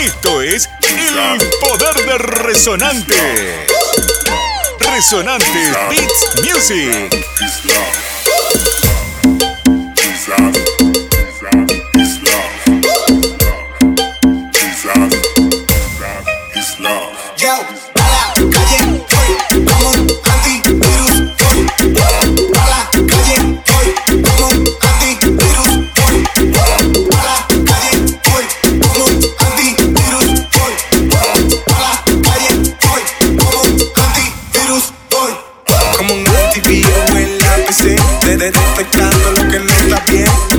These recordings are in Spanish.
Esto es el poder de Resonante. Resonante Beats Music. Yo, a. baby, yo en la PC, te detectando lo que no está bien.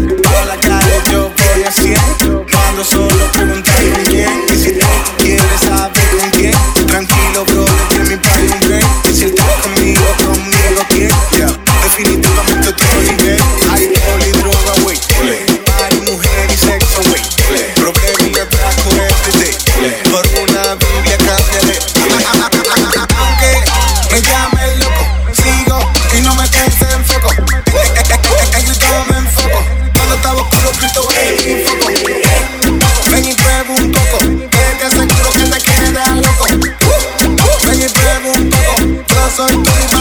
soy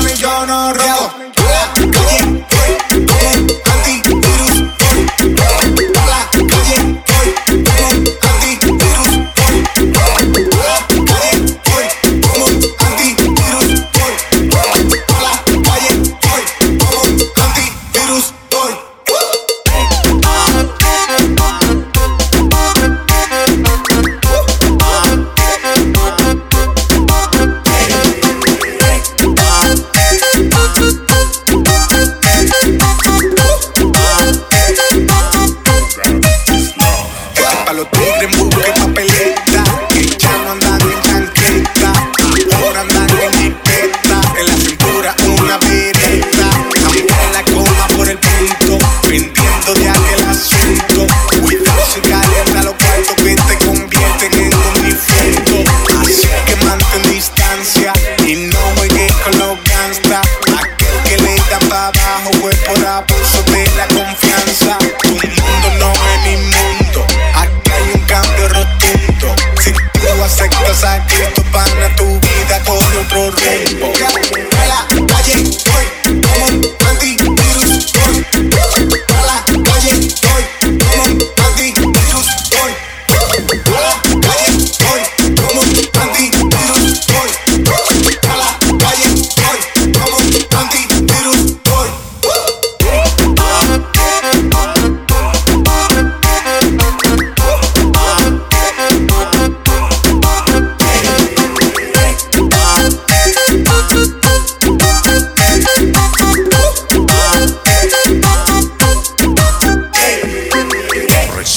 los tigres busquen papeleta, que ya no andan en chanqueta, ahora andan en etiqueta, en la cintura una vereta, cambian la coma por el punto, pendiendo de aquel asunto, cuidado si calienta los cuartos que te convierten en un infierno, así que mantén distancia y no juegues con los gangsta, aquel que le da para abajo fue por abuso de la confianza, tu mundo no es table.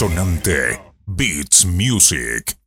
Resonante Beats Music.